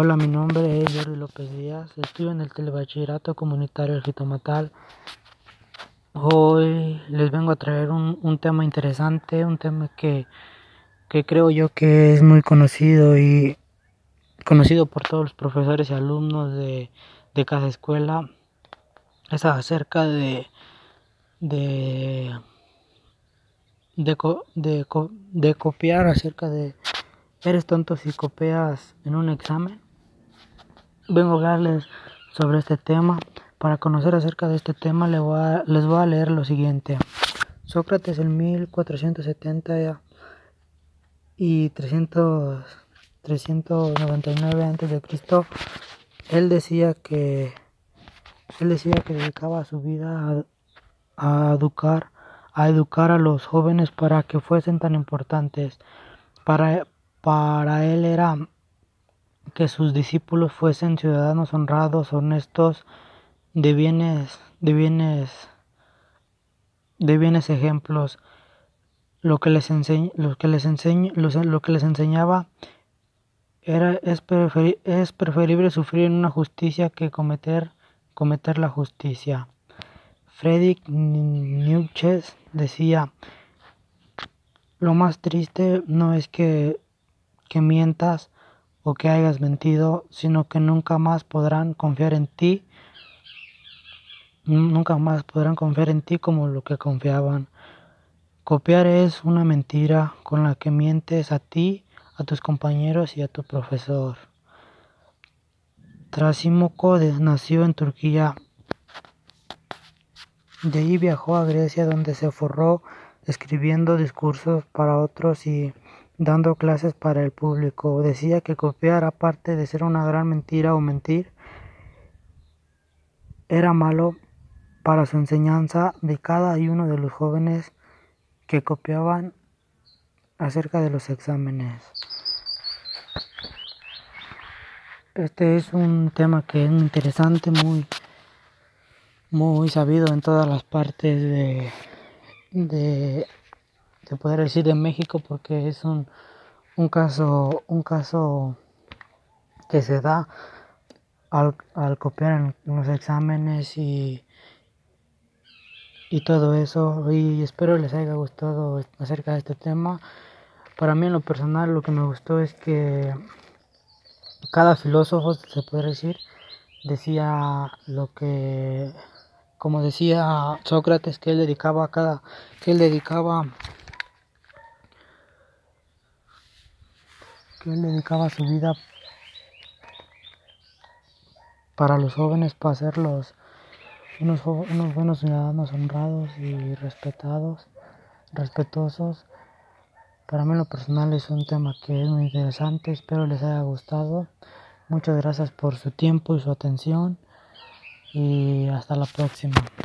Hola, mi nombre es Jordi López Díaz, estudio en el Telebachillerato Comunitario El Jitomatal. Hoy les vengo a traer un, un tema interesante, un tema que, que creo yo que es muy conocido y conocido por todos los profesores y alumnos de, de cada escuela. Es acerca de, de, de, de, de copiar, acerca de ¿Eres tonto si copias en un examen? Vengo a hablarles sobre este tema. Para conocer acerca de este tema les voy a, les voy a leer lo siguiente. Sócrates en 1470 y 300, 399 antes de Cristo, él decía que él decía que dedicaba su vida a, a educar a educar a los jóvenes para que fuesen tan importantes para para él era que sus discípulos fuesen ciudadanos honrados, honestos, de bienes, de bienes, de bienes ejemplos. Lo que les lo que les lo, que les enseñaba era es, preferible sufrir una justicia que cometer cometer la justicia. Friedrich Nietzsche decía, lo más triste no es que mientas o que hayas mentido, sino que nunca más podrán confiar en ti, nunca más podrán confiar en ti como lo que confiaban. Copiar es una mentira con la que mientes a ti, a tus compañeros y a tu profesor. Trasimoco nació en Turquía. De ahí viajó a Grecia donde se forró escribiendo discursos para otros y dando clases para el público. Decía que copiar, aparte de ser una gran mentira o mentir, era malo para su enseñanza de cada uno de los jóvenes que copiaban acerca de los exámenes. Este es un tema que es interesante, muy, muy sabido en todas las partes de, de se podría decir de México porque es un, un caso un caso que se da al, al copiar en los exámenes y y todo eso. Y espero les haya gustado acerca de este tema. Para mí en lo personal lo que me gustó es que cada filósofo se puede decir decía lo que como decía Sócrates que él dedicaba a cada que él dedicaba él dedicaba su vida para los jóvenes, para ser unos, unos buenos ciudadanos honrados y respetados, respetuosos. Para mí lo personal es un tema que es muy interesante, espero les haya gustado. Muchas gracias por su tiempo y su atención y hasta la próxima.